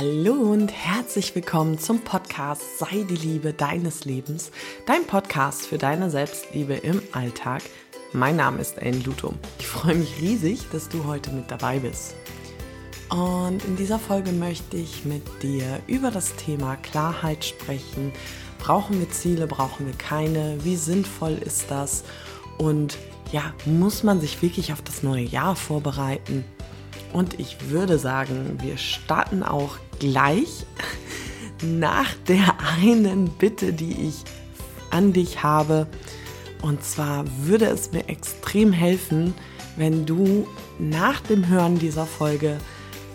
Hallo und herzlich willkommen zum Podcast Sei die Liebe deines Lebens, dein Podcast für deine Selbstliebe im Alltag. Mein Name ist Ellen Lutum. Ich freue mich riesig, dass du heute mit dabei bist. Und in dieser Folge möchte ich mit dir über das Thema Klarheit sprechen. Brauchen wir Ziele, brauchen wir keine? Wie sinnvoll ist das? Und ja, muss man sich wirklich auf das neue Jahr vorbereiten? Und ich würde sagen, wir starten auch gleich nach der einen Bitte, die ich an dich habe. Und zwar würde es mir extrem helfen, wenn du nach dem Hören dieser Folge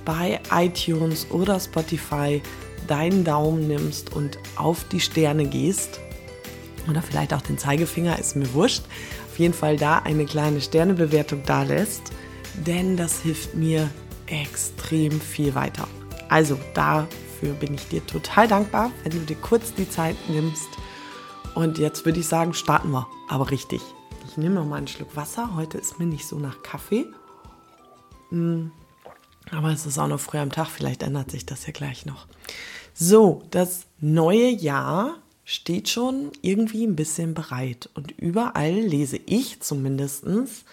bei iTunes oder Spotify deinen Daumen nimmst und auf die Sterne gehst. Oder vielleicht auch den Zeigefinger, ist mir wurscht. Auf jeden Fall da eine kleine Sternebewertung da lässt denn das hilft mir extrem viel weiter. Also dafür bin ich dir total dankbar, wenn du dir kurz die Zeit nimmst. Und jetzt würde ich sagen, starten wir, aber richtig. Ich nehme noch mal einen Schluck Wasser. Heute ist mir nicht so nach Kaffee. Hm, aber es ist auch noch früh am Tag, vielleicht ändert sich das ja gleich noch. So, das neue Jahr steht schon irgendwie ein bisschen bereit. Und überall lese ich zumindestens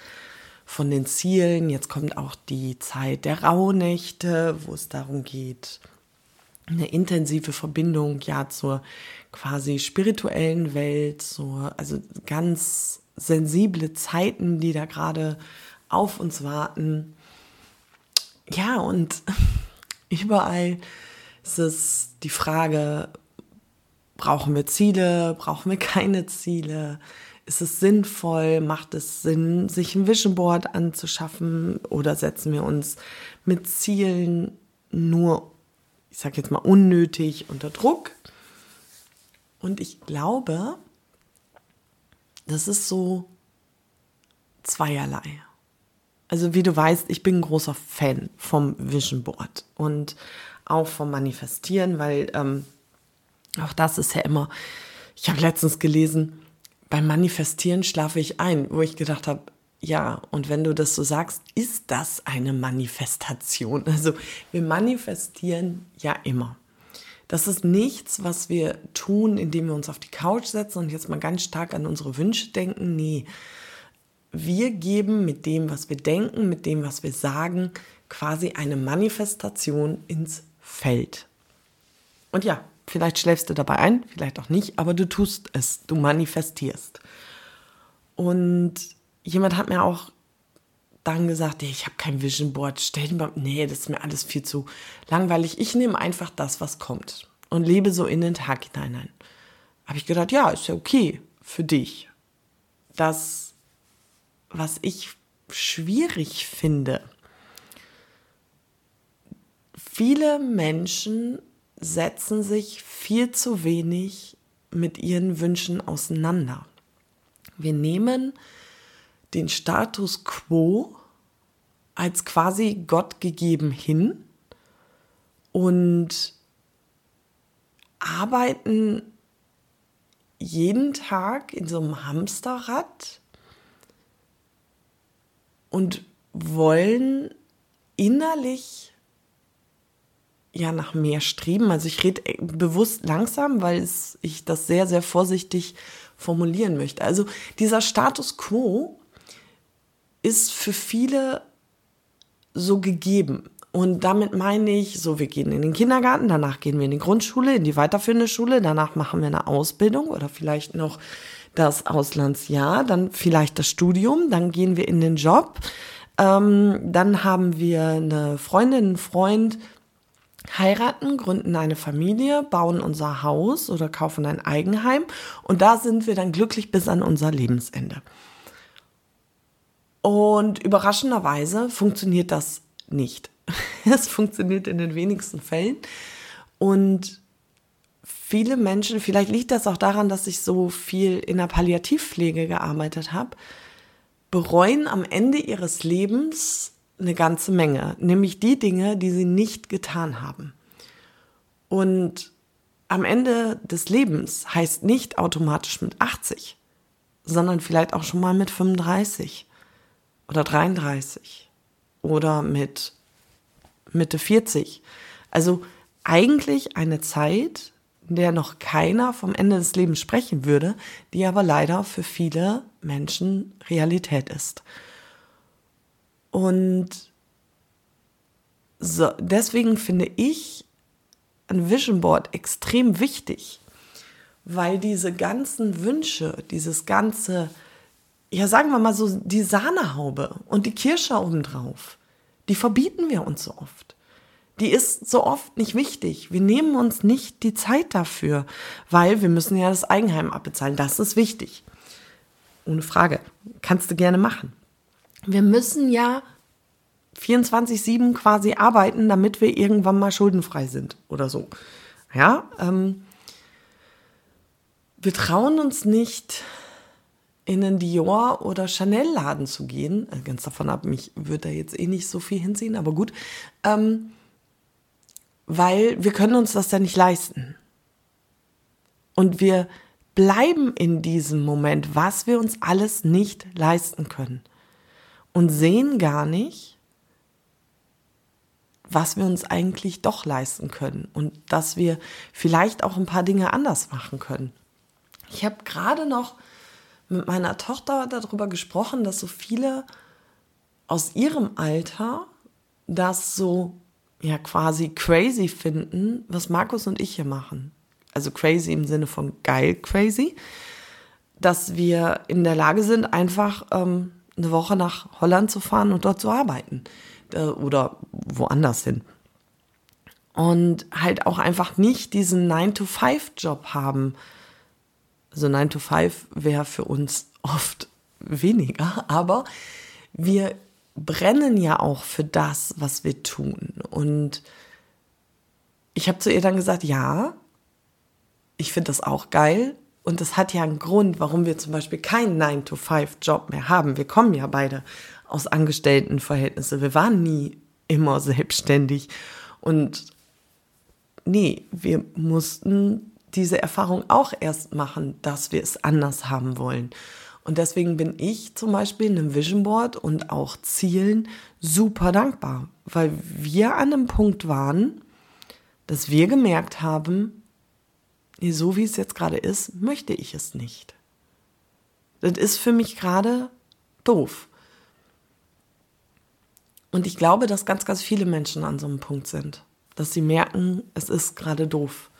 von den Zielen. Jetzt kommt auch die Zeit der Rauhnächte, wo es darum geht, eine intensive Verbindung ja zur quasi spirituellen Welt, so, also ganz sensible Zeiten, die da gerade auf uns warten. Ja, und überall ist es die Frage, brauchen wir Ziele, brauchen wir keine Ziele? Ist es sinnvoll? Macht es Sinn, sich ein Vision Board anzuschaffen? Oder setzen wir uns mit Zielen nur, ich sage jetzt mal, unnötig unter Druck? Und ich glaube, das ist so zweierlei. Also wie du weißt, ich bin ein großer Fan vom Vision Board und auch vom Manifestieren, weil ähm, auch das ist ja immer, ich habe letztens gelesen, beim Manifestieren schlafe ich ein, wo ich gedacht habe, ja, und wenn du das so sagst, ist das eine Manifestation. Also wir manifestieren ja immer. Das ist nichts, was wir tun, indem wir uns auf die Couch setzen und jetzt mal ganz stark an unsere Wünsche denken. Nee, wir geben mit dem, was wir denken, mit dem, was wir sagen, quasi eine Manifestation ins Feld. Und ja, Vielleicht schläfst du dabei ein, vielleicht auch nicht, aber du tust es, du manifestierst. Und jemand hat mir auch dann gesagt, ich habe kein Vision Board, stell dir mal, nee, das ist mir alles viel zu langweilig. Ich nehme einfach das, was kommt und lebe so in den Tag hinein. Habe ich gedacht, ja, ist ja okay für dich. Das, was ich schwierig finde, viele Menschen setzen sich viel zu wenig mit ihren Wünschen auseinander. Wir nehmen den Status quo als quasi Gott gegeben hin und arbeiten jeden Tag in so einem Hamsterrad und wollen innerlich ja nach mehr streben. Also ich rede äh, bewusst langsam, weil ich das sehr, sehr vorsichtig formulieren möchte. Also dieser Status quo ist für viele so gegeben. Und damit meine ich, so, wir gehen in den Kindergarten, danach gehen wir in die Grundschule, in die weiterführende Schule, danach machen wir eine Ausbildung oder vielleicht noch das Auslandsjahr, dann vielleicht das Studium, dann gehen wir in den Job, ähm, dann haben wir eine Freundin, einen Freund, heiraten, gründen eine Familie, bauen unser Haus oder kaufen ein Eigenheim und da sind wir dann glücklich bis an unser Lebensende. Und überraschenderweise funktioniert das nicht. Es funktioniert in den wenigsten Fällen. Und viele Menschen, vielleicht liegt das auch daran, dass ich so viel in der Palliativpflege gearbeitet habe, bereuen am Ende ihres Lebens eine ganze Menge, nämlich die Dinge, die sie nicht getan haben. Und am Ende des Lebens heißt nicht automatisch mit 80, sondern vielleicht auch schon mal mit 35 oder 33 oder mit Mitte 40. Also eigentlich eine Zeit, in der noch keiner vom Ende des Lebens sprechen würde, die aber leider für viele Menschen Realität ist. Und so, deswegen finde ich ein Vision Board extrem wichtig, weil diese ganzen Wünsche, dieses ganze, ja sagen wir mal so, die Sahnehaube und die Kirsche obendrauf, die verbieten wir uns so oft. Die ist so oft nicht wichtig. Wir nehmen uns nicht die Zeit dafür, weil wir müssen ja das Eigenheim abbezahlen. Das ist wichtig. Ohne Frage. Kannst du gerne machen. Wir müssen ja 24-7 quasi arbeiten, damit wir irgendwann mal schuldenfrei sind oder so. Ja, ähm, wir trauen uns nicht, in einen Dior oder Chanel-Laden zu gehen. Äh, ganz davon ab, mich würde da jetzt eh nicht so viel hinziehen, aber gut. Ähm, weil wir können uns das ja nicht leisten. Und wir bleiben in diesem Moment, was wir uns alles nicht leisten können. Und sehen gar nicht, was wir uns eigentlich doch leisten können und dass wir vielleicht auch ein paar Dinge anders machen können. Ich habe gerade noch mit meiner Tochter darüber gesprochen, dass so viele aus ihrem Alter das so ja quasi crazy finden, was Markus und ich hier machen. Also crazy im Sinne von geil crazy, dass wir in der Lage sind, einfach ähm, eine Woche nach Holland zu fahren und dort zu arbeiten äh, oder woanders hin. Und halt auch einfach nicht diesen 9-to-5-Job haben. Also 9 to 5 wäre für uns oft weniger, aber wir brennen ja auch für das, was wir tun. Und ich habe zu ihr dann gesagt, ja, ich finde das auch geil. Und das hat ja einen Grund, warum wir zum Beispiel keinen 9-to-5-Job mehr haben. Wir kommen ja beide aus Angestelltenverhältnissen. Wir waren nie immer selbstständig. Und nee, wir mussten diese Erfahrung auch erst machen, dass wir es anders haben wollen. Und deswegen bin ich zum Beispiel einem Vision Board und auch Zielen super dankbar, weil wir an einem Punkt waren, dass wir gemerkt haben, so wie es jetzt gerade ist, möchte ich es nicht. Das ist für mich gerade doof. Und ich glaube, dass ganz, ganz viele Menschen an so einem Punkt sind, dass sie merken, es ist gerade doof.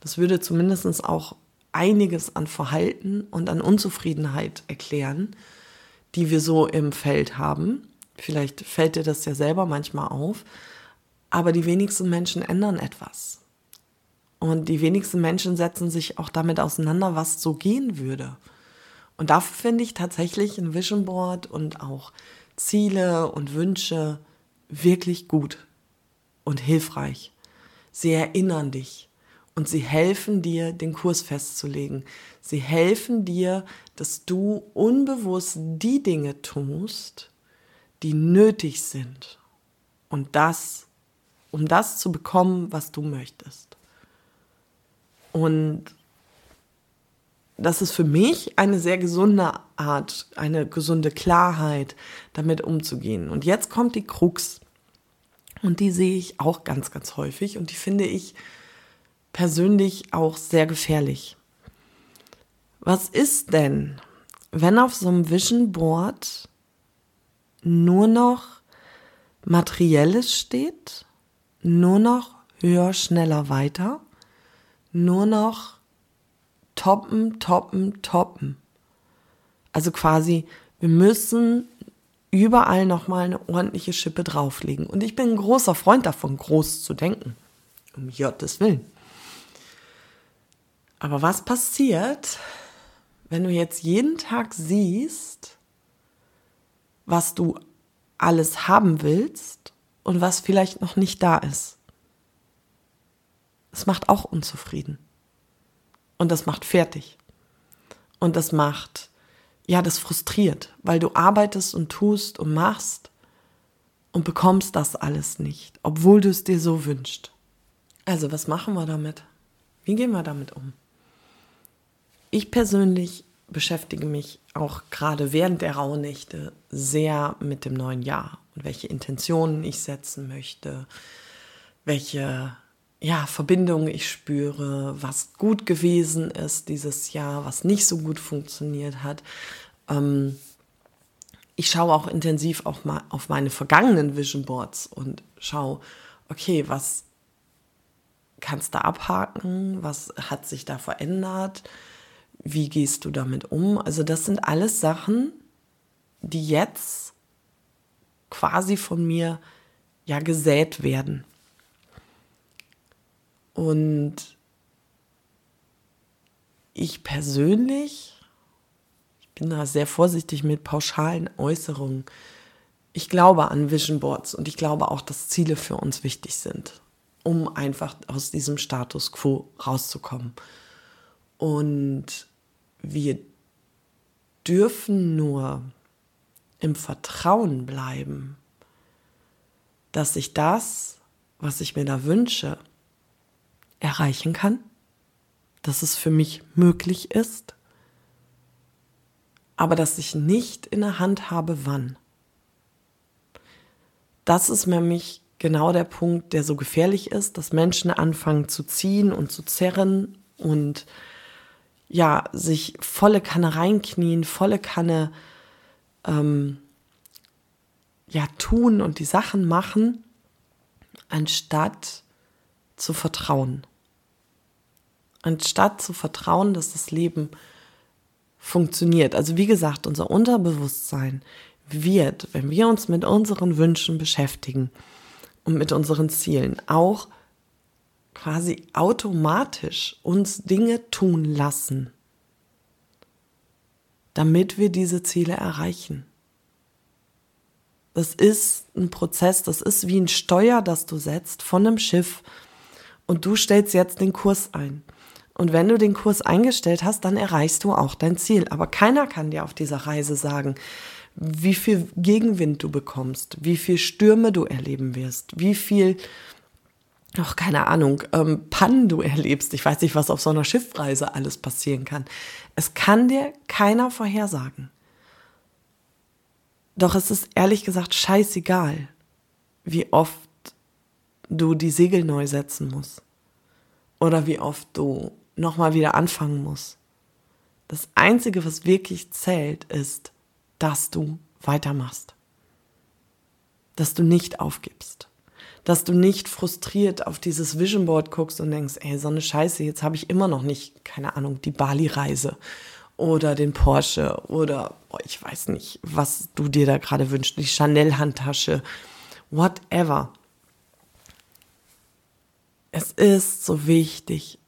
Das würde zumindest auch einiges an Verhalten und an Unzufriedenheit erklären, die wir so im Feld haben. Vielleicht fällt dir das ja selber manchmal auf, aber die wenigsten Menschen ändern etwas. Und die wenigsten Menschen setzen sich auch damit auseinander, was so gehen würde. Und dafür finde ich tatsächlich ein Vision Board und auch Ziele und Wünsche wirklich gut und hilfreich. Sie erinnern dich und sie helfen dir, den Kurs festzulegen. Sie helfen dir, dass du unbewusst die Dinge tust, die nötig sind. Und das, um das zu bekommen, was du möchtest. Und das ist für mich eine sehr gesunde Art, eine gesunde Klarheit, damit umzugehen. Und jetzt kommt die Krux. Und die sehe ich auch ganz, ganz häufig. Und die finde ich persönlich auch sehr gefährlich. Was ist denn, wenn auf so einem Vision Board nur noch Materielles steht, nur noch höher, schneller, weiter, nur noch toppen, toppen, toppen. Also quasi, wir müssen überall nochmal eine ordentliche Schippe drauflegen. Und ich bin ein großer Freund davon, groß zu denken. Um Gottes Willen. Aber was passiert, wenn du jetzt jeden Tag siehst, was du alles haben willst und was vielleicht noch nicht da ist? Es macht auch unzufrieden. Und das macht fertig. Und das macht, ja, das frustriert, weil du arbeitest und tust und machst und bekommst das alles nicht, obwohl du es dir so wünschst. Also, was machen wir damit? Wie gehen wir damit um? Ich persönlich beschäftige mich auch gerade während der Rauhnächte sehr mit dem neuen Jahr und welche Intentionen ich setzen möchte, welche ja, Verbindungen ich spüre, was gut gewesen ist dieses Jahr, was nicht so gut funktioniert hat. Ähm, ich schaue auch intensiv auf, mal auf meine vergangenen Vision Boards und schaue, okay, was kannst du abhaken, was hat sich da verändert, wie gehst du damit um. Also das sind alles Sachen, die jetzt quasi von mir ja gesät werden. Und ich persönlich, ich bin da sehr vorsichtig mit pauschalen Äußerungen. Ich glaube an Vision Boards und ich glaube auch, dass Ziele für uns wichtig sind, um einfach aus diesem Status quo rauszukommen. Und wir dürfen nur im Vertrauen bleiben, dass ich das, was ich mir da wünsche, erreichen kann, dass es für mich möglich ist, aber dass ich nicht in der Hand habe, wann. Das ist nämlich genau der Punkt, der so gefährlich ist, dass Menschen anfangen zu ziehen und zu zerren und ja, sich volle Kanne reinknien, volle Kanne ähm, ja tun und die Sachen machen, anstatt zu vertrauen anstatt zu vertrauen, dass das Leben funktioniert. Also wie gesagt, unser Unterbewusstsein wird, wenn wir uns mit unseren Wünschen beschäftigen und mit unseren Zielen, auch quasi automatisch uns Dinge tun lassen, damit wir diese Ziele erreichen. Das ist ein Prozess, das ist wie ein Steuer, das du setzt von einem Schiff und du stellst jetzt den Kurs ein. Und wenn du den Kurs eingestellt hast, dann erreichst du auch dein Ziel. Aber keiner kann dir auf dieser Reise sagen, wie viel Gegenwind du bekommst, wie viel Stürme du erleben wirst, wie viel, ach, keine Ahnung, ähm, Pannen du erlebst. Ich weiß nicht, was auf so einer Schiffreise alles passieren kann. Es kann dir keiner vorhersagen. Doch es ist ehrlich gesagt scheißegal, wie oft du die Segel neu setzen musst. Oder wie oft du nochmal wieder anfangen muss. Das Einzige, was wirklich zählt, ist, dass du weitermachst. Dass du nicht aufgibst. Dass du nicht frustriert auf dieses Vision Board guckst und denkst, ey, so eine Scheiße, jetzt habe ich immer noch nicht, keine Ahnung, die Bali-Reise oder den Porsche oder oh, ich weiß nicht, was du dir da gerade wünschst, die Chanel-Handtasche, whatever. Es ist so wichtig,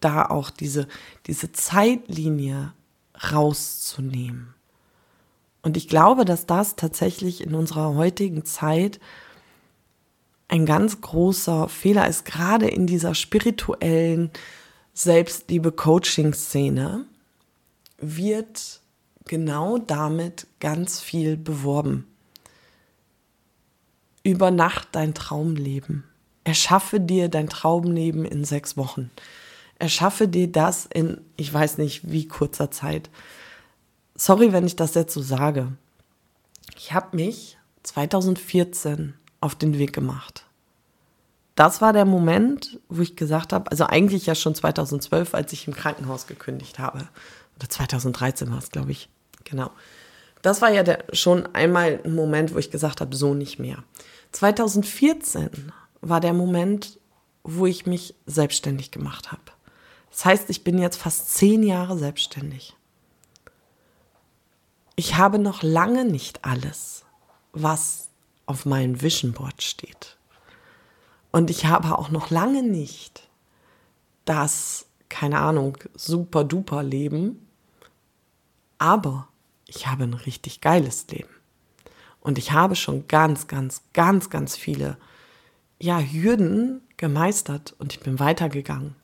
da auch diese, diese Zeitlinie rauszunehmen. Und ich glaube, dass das tatsächlich in unserer heutigen Zeit ein ganz großer Fehler ist, gerade in dieser spirituellen Selbstliebe-Coaching-Szene wird genau damit ganz viel beworben. Über Nacht dein Traumleben. Erschaffe dir dein Traumleben in sechs Wochen erschaffe dir das in, ich weiß nicht wie kurzer Zeit. Sorry, wenn ich das jetzt so sage. Ich habe mich 2014 auf den Weg gemacht. Das war der Moment, wo ich gesagt habe, also eigentlich ja schon 2012, als ich im Krankenhaus gekündigt habe. Oder 2013 war es, glaube ich. Genau. Das war ja der, schon einmal ein Moment, wo ich gesagt habe, so nicht mehr. 2014 war der Moment, wo ich mich selbstständig gemacht habe. Das heißt, ich bin jetzt fast zehn Jahre selbstständig. Ich habe noch lange nicht alles, was auf meinem Vision Board steht. Und ich habe auch noch lange nicht das, keine Ahnung, super duper Leben. Aber ich habe ein richtig geiles Leben. Und ich habe schon ganz, ganz, ganz, ganz viele ja, Hürden gemeistert und ich bin weitergegangen.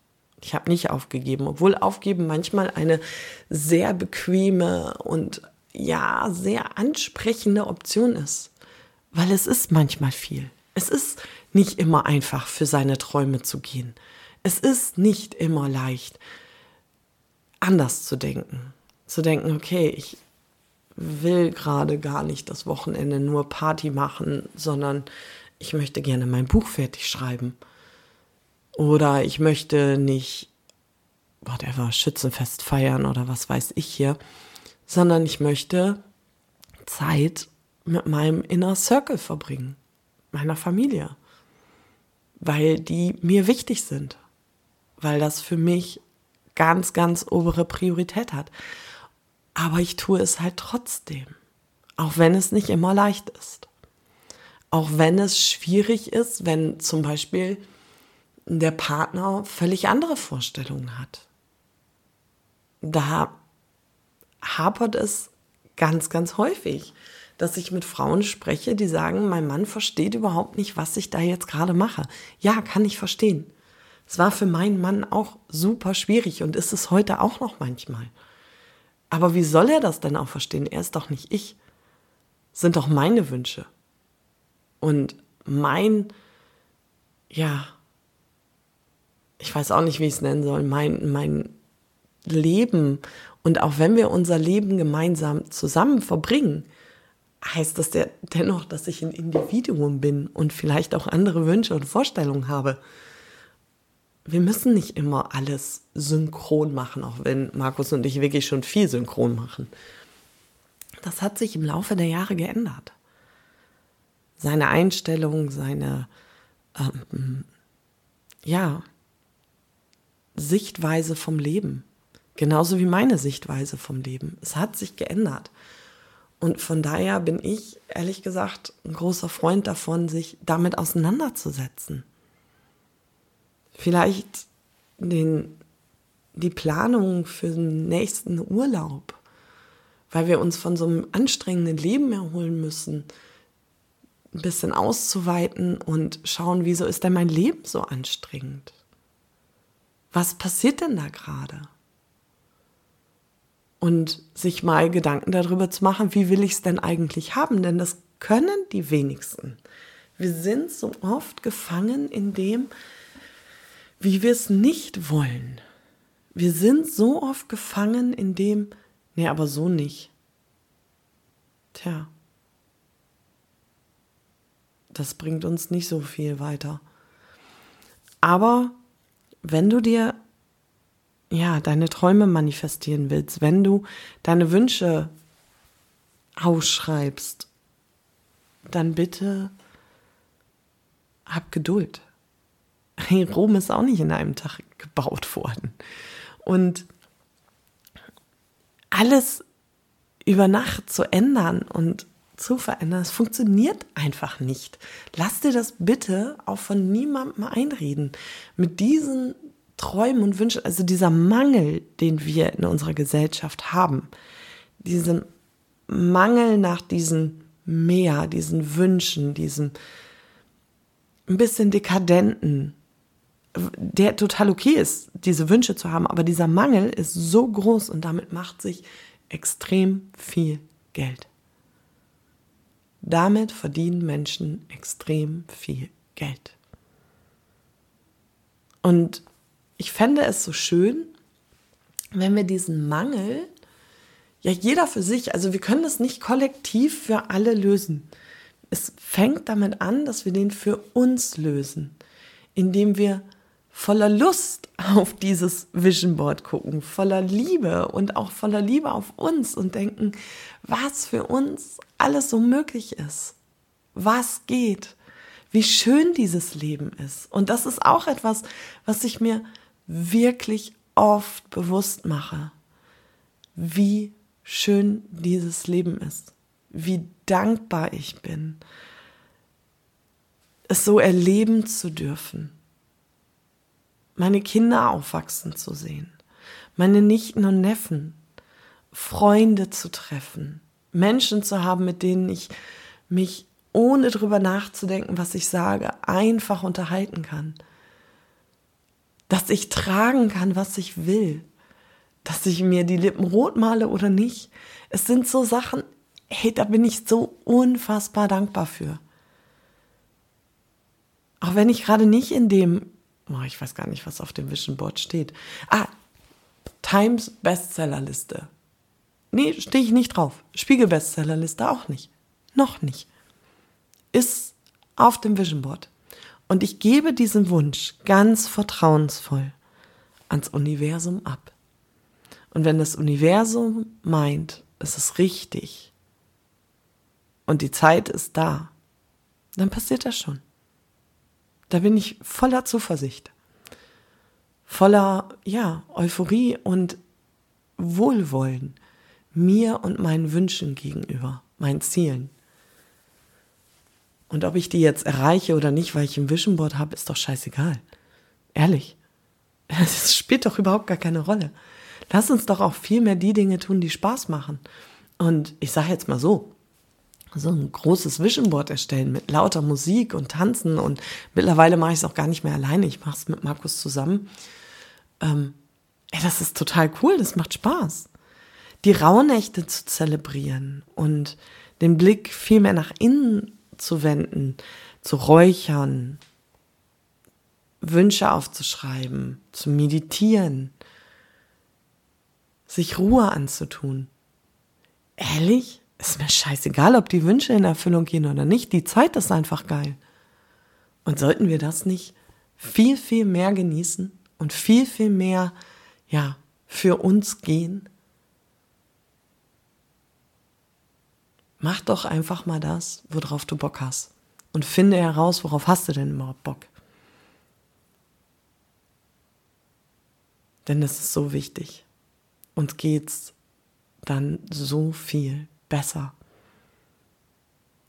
Ich habe nicht aufgegeben, obwohl aufgeben manchmal eine sehr bequeme und ja, sehr ansprechende Option ist. Weil es ist manchmal viel. Es ist nicht immer einfach, für seine Träume zu gehen. Es ist nicht immer leicht, anders zu denken. Zu denken, okay, ich will gerade gar nicht das Wochenende nur Party machen, sondern ich möchte gerne mein Buch fertig schreiben Oder ich möchte nicht, whatever, Schützenfest feiern oder was weiß ich hier, sondern ich möchte Zeit mit meinem Inner Circle verbringen, meiner Familie, weil die mir wichtig sind, weil das für mich ganz, ganz obere Priorität hat. Aber ich tue es halt trotzdem, auch wenn es nicht immer leicht ist. Auch wenn es schwierig ist, wenn zum Beispiel der Partner völlig andere Vorstellungen hat. Da hapert es ganz, ganz häufig, dass ich mit Frauen spreche, die sagen, mein Mann versteht überhaupt nicht, was ich da jetzt gerade mache. Ja, kann ich verstehen. Es war für meinen Mann auch super schwierig und ist es heute auch noch manchmal. Aber wie soll er das denn auch verstehen? Er ist doch nicht ich. Sind doch meine Wünsche. Und mein, ja, ich weiß auch nicht, wie ich es nennen soll, mein, mein Leben und auch wenn wir unser Leben gemeinsam zusammen verbringen, heißt das ja dennoch, dass ich ein Individuum bin und vielleicht auch andere Wünsche und Vorstellungen habe. Wir müssen nicht immer alles synchron machen, auch wenn Markus und ich wirklich schon viel synchron machen. Das hat sich im Laufe der Jahre geändert. Seine Einstellung, seine ähm, ja, Sichtweise vom Leben Genauso wie meine Sichtweise vom Leben. Es hat sich geändert. Und von daher bin ich, ehrlich gesagt, ein großer Freund davon, sich damit auseinanderzusetzen. Vielleicht den, die Planung für den nächsten Urlaub, weil wir uns von so einem anstrengenden Leben erholen müssen, ein bisschen auszuweiten und schauen, wieso ist denn mein Leben so anstrengend? Was passiert denn da gerade? und sich mal Gedanken darüber zu machen, wie will ich es denn eigentlich haben? Denn das können die wenigsten. Wir sind so oft gefangen in dem, wie wir es nicht wollen. Wir sind so oft gefangen in dem, nee, aber so nicht. Tja, das bringt uns nicht so viel weiter. Aber wenn du dir ja, deine Träume manifestieren willst, wenn du deine Wünsche ausschreibst, dann bitte hab Geduld. Rom ist auch nicht in einem Tag gebaut worden. Und alles über Nacht zu ändern und zu verändern, das funktioniert einfach nicht. Lass dir das bitte auch von niemandem einreden. Mit diesen Träumen und Wünschen, also dieser Mangel, den wir in unserer Gesellschaft haben, diesen Mangel nach diesen mehr, diesen Wünschen, diesem ein bisschen dekadenten, der total okay ist, diese Wünsche zu haben, aber dieser Mangel ist so groß und damit macht sich extrem viel Geld. Damit verdienen Menschen extrem viel Geld. Und ich fände es so schön, wenn wir diesen Mangel, ja jeder für sich, also wir können das nicht kollektiv für alle lösen. Es fängt damit an, dass wir den für uns lösen, indem wir voller Lust auf dieses Vision Board gucken, voller Liebe und auch voller Liebe auf uns und denken, was für uns alles so möglich ist, was geht, wie schön dieses Leben ist. Und das ist auch etwas, was ich mir wirklich oft bewusst mache, wie schön dieses Leben ist, wie dankbar ich bin, es so erleben zu dürfen, meine Kinder aufwachsen zu sehen, meine Nichten und Neffen, Freunde zu treffen, Menschen zu haben, mit denen ich mich ohne drüber nachzudenken, was ich sage, einfach unterhalten kann dass ich tragen kann, was ich will, dass ich mir die Lippen rot male oder nicht. Es sind so Sachen, hey, da bin ich so unfassbar dankbar für. Auch wenn ich gerade nicht in dem, oh, ich weiß gar nicht, was auf dem Vision Board steht. Ah, Times Bestsellerliste. Nee, stehe ich nicht drauf. Spiegel Bestsellerliste auch nicht. Noch nicht. Ist auf dem Vision Board. Und ich gebe diesen Wunsch ganz vertrauensvoll ans Universum ab. Und wenn das Universum meint, es ist richtig und die Zeit ist da, dann passiert das schon. Da bin ich voller Zuversicht, voller, ja, Euphorie und Wohlwollen mir und meinen Wünschen gegenüber, meinen Zielen. Und ob ich die jetzt erreiche oder nicht, weil ich ein Vision Board habe, ist doch scheißegal. Ehrlich. Das spielt doch überhaupt gar keine Rolle. Lass uns doch auch viel mehr die Dinge tun, die Spaß machen. Und ich sage jetzt mal so, so ein großes Vision Board erstellen mit lauter Musik und Tanzen und mittlerweile mache ich es auch gar nicht mehr alleine, ich mache es mit Markus zusammen. Ähm, ey, das ist total cool, das macht Spaß. Die Rauhnächte zu zelebrieren und den Blick viel mehr nach innen zu wenden, zu räuchern, Wünsche aufzuschreiben, zu meditieren, sich Ruhe anzutun. Ehrlich? Ist mir scheißegal, ob die Wünsche in Erfüllung gehen oder nicht. Die Zeit ist einfach geil. Und sollten wir das nicht viel, viel mehr genießen und viel, viel mehr, ja, für uns gehen? Mach doch einfach mal das, worauf du Bock hast. Und finde heraus, worauf hast du denn überhaupt Bock. Denn es ist so wichtig. Uns geht's dann so viel besser.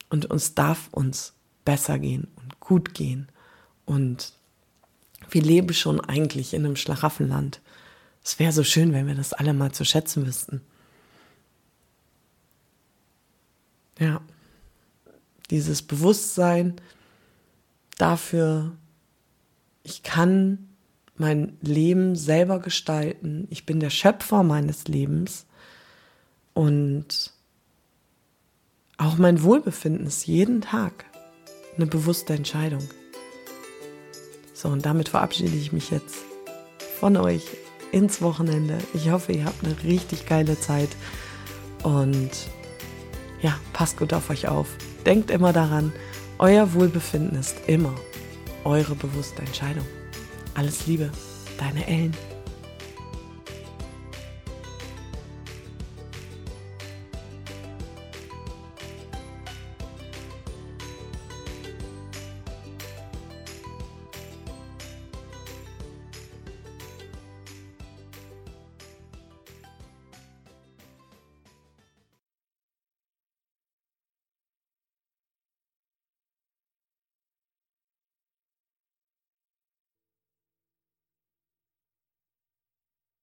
Und uns darf uns besser gehen und gut gehen. Und wir leben schon eigentlich in einem Schlaraffenland. Es wäre so schön, wenn wir das alle mal zu schätzen wüssten. Ja, dieses Bewusstsein dafür, ich kann mein Leben selber gestalten, ich bin der Schöpfer meines Lebens und auch mein Wohlbefinden ist jeden Tag eine bewusste Entscheidung. So, und damit verabschiede ich mich jetzt von euch ins Wochenende. Ich hoffe, ihr habt eine richtig geile Zeit und ja, passt gut auf euch auf. Denkt immer daran, euer Wohlbefinden ist immer eure bewusste Entscheidung. Alles Liebe, deine Ellen.